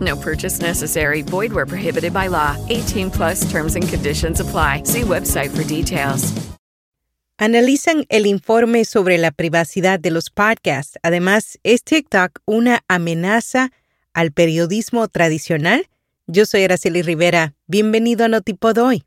No purchase necessary. Void where prohibited by law. 18 plus terms and conditions apply. See website for details. Analizan el informe sobre la privacidad de los podcasts. Además, ¿es TikTok una amenaza al periodismo tradicional? Yo soy Araceli Rivera. Bienvenido a Notipod hoy.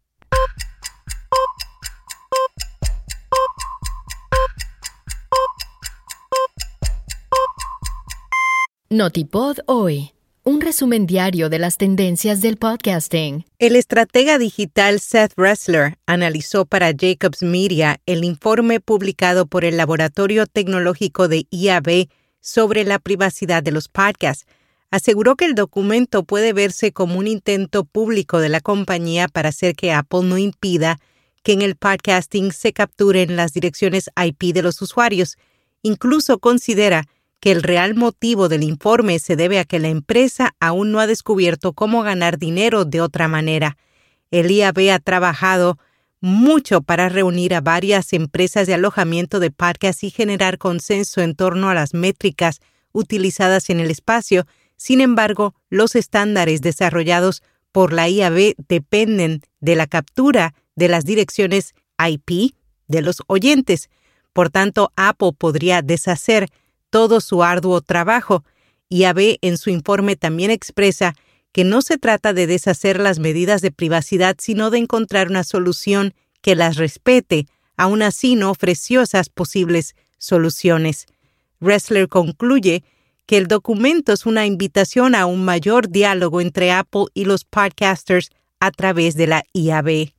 Notipod hoy. Un resumen diario de las tendencias del podcasting. El estratega digital Seth Ressler analizó para Jacobs Media el informe publicado por el Laboratorio Tecnológico de IAB sobre la privacidad de los podcasts. Aseguró que el documento puede verse como un intento público de la compañía para hacer que Apple no impida que en el podcasting se capturen las direcciones IP de los usuarios. Incluso considera que el real motivo del informe se debe a que la empresa aún no ha descubierto cómo ganar dinero de otra manera. El IAB ha trabajado mucho para reunir a varias empresas de alojamiento de parques y generar consenso en torno a las métricas utilizadas en el espacio. Sin embargo, los estándares desarrollados por la IAB dependen de la captura de las direcciones IP de los oyentes. Por tanto, Apple podría deshacer todo su arduo trabajo. IAB en su informe también expresa que no se trata de deshacer las medidas de privacidad, sino de encontrar una solución que las respete. Aún así, no ofreció esas posibles soluciones. Ressler concluye que el documento es una invitación a un mayor diálogo entre Apple y los podcasters a través de la IAB.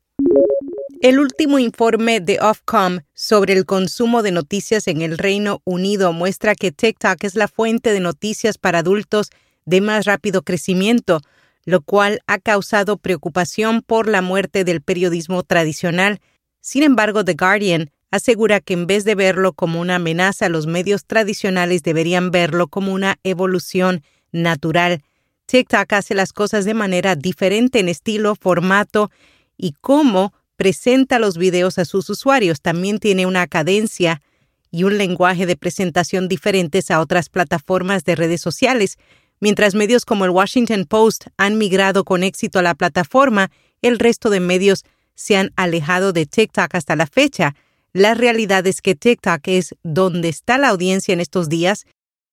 El último informe de Ofcom sobre el consumo de noticias en el Reino Unido muestra que TikTok es la fuente de noticias para adultos de más rápido crecimiento, lo cual ha causado preocupación por la muerte del periodismo tradicional. Sin embargo, The Guardian asegura que en vez de verlo como una amenaza, los medios tradicionales deberían verlo como una evolución natural. TikTok hace las cosas de manera diferente en estilo, formato y cómo presenta los videos a sus usuarios. También tiene una cadencia y un lenguaje de presentación diferentes a otras plataformas de redes sociales. Mientras medios como el Washington Post han migrado con éxito a la plataforma, el resto de medios se han alejado de TikTok hasta la fecha. La realidad es que TikTok es donde está la audiencia en estos días,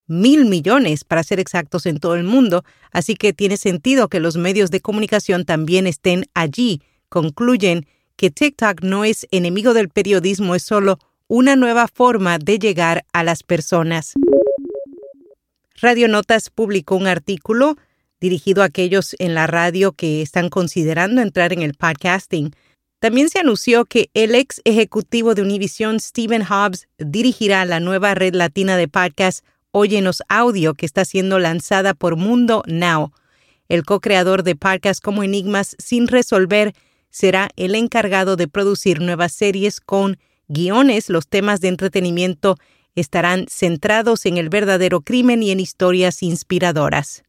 mil millones para ser exactos en todo el mundo, así que tiene sentido que los medios de comunicación también estén allí, concluyen que TikTok no es enemigo del periodismo, es solo una nueva forma de llegar a las personas. Radio Notas publicó un artículo dirigido a aquellos en la radio que están considerando entrar en el podcasting. También se anunció que el ex ejecutivo de Univision, Stephen Hobbs, dirigirá la nueva red latina de podcast Óyenos Audio que está siendo lanzada por Mundo Now. El co-creador de podcasts como Enigmas sin resolver será el encargado de producir nuevas series con guiones. Los temas de entretenimiento estarán centrados en el verdadero crimen y en historias inspiradoras.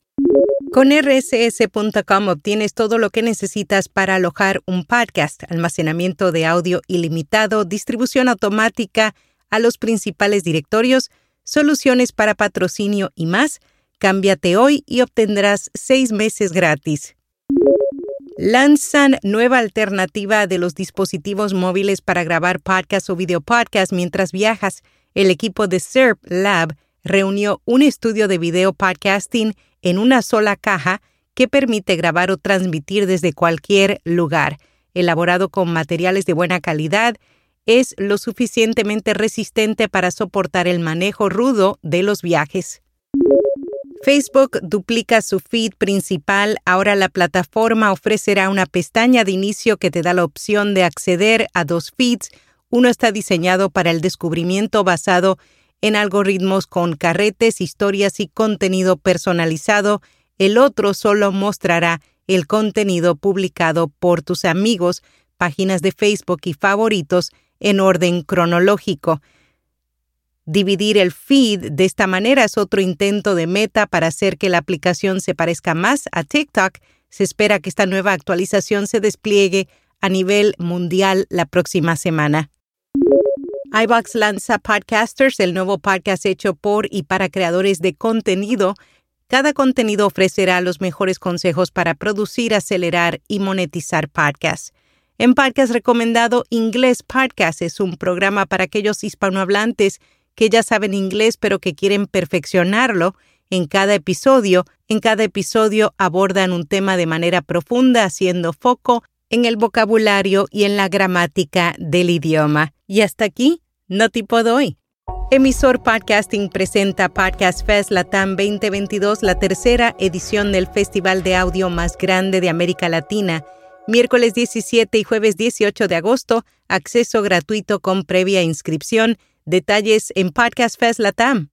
Con rss.com obtienes todo lo que necesitas para alojar un podcast, almacenamiento de audio ilimitado, distribución automática a los principales directorios, soluciones para patrocinio y más. Cámbiate hoy y obtendrás seis meses gratis lanzan nueva alternativa de los dispositivos móviles para grabar podcast o video podcast mientras viajas. El equipo de SERP Lab reunió un estudio de video podcasting en una sola caja que permite grabar o transmitir desde cualquier lugar. elaborado con materiales de buena calidad, es lo suficientemente resistente para soportar el manejo rudo de los viajes. Facebook duplica su feed principal. Ahora la plataforma ofrecerá una pestaña de inicio que te da la opción de acceder a dos feeds. Uno está diseñado para el descubrimiento basado en algoritmos con carretes, historias y contenido personalizado. El otro solo mostrará el contenido publicado por tus amigos, páginas de Facebook y favoritos en orden cronológico. Dividir el feed de esta manera es otro intento de meta para hacer que la aplicación se parezca más a TikTok. Se espera que esta nueva actualización se despliegue a nivel mundial la próxima semana. iBox lanza Podcasters, el nuevo podcast hecho por y para creadores de contenido. Cada contenido ofrecerá los mejores consejos para producir, acelerar y monetizar podcasts. En Podcast Recomendado, Inglés Podcast es un programa para aquellos hispanohablantes que ya saben inglés pero que quieren perfeccionarlo. En cada episodio, en cada episodio abordan un tema de manera profunda, haciendo foco en el vocabulario y en la gramática del idioma. Y hasta aquí, no tipo hoy. Emisor Podcasting presenta Podcast Fest Latam 2022, la tercera edición del festival de audio más grande de América Latina. Miércoles 17 y jueves 18 de agosto, acceso gratuito con previa inscripción Detalles en Podcast Fest Latam.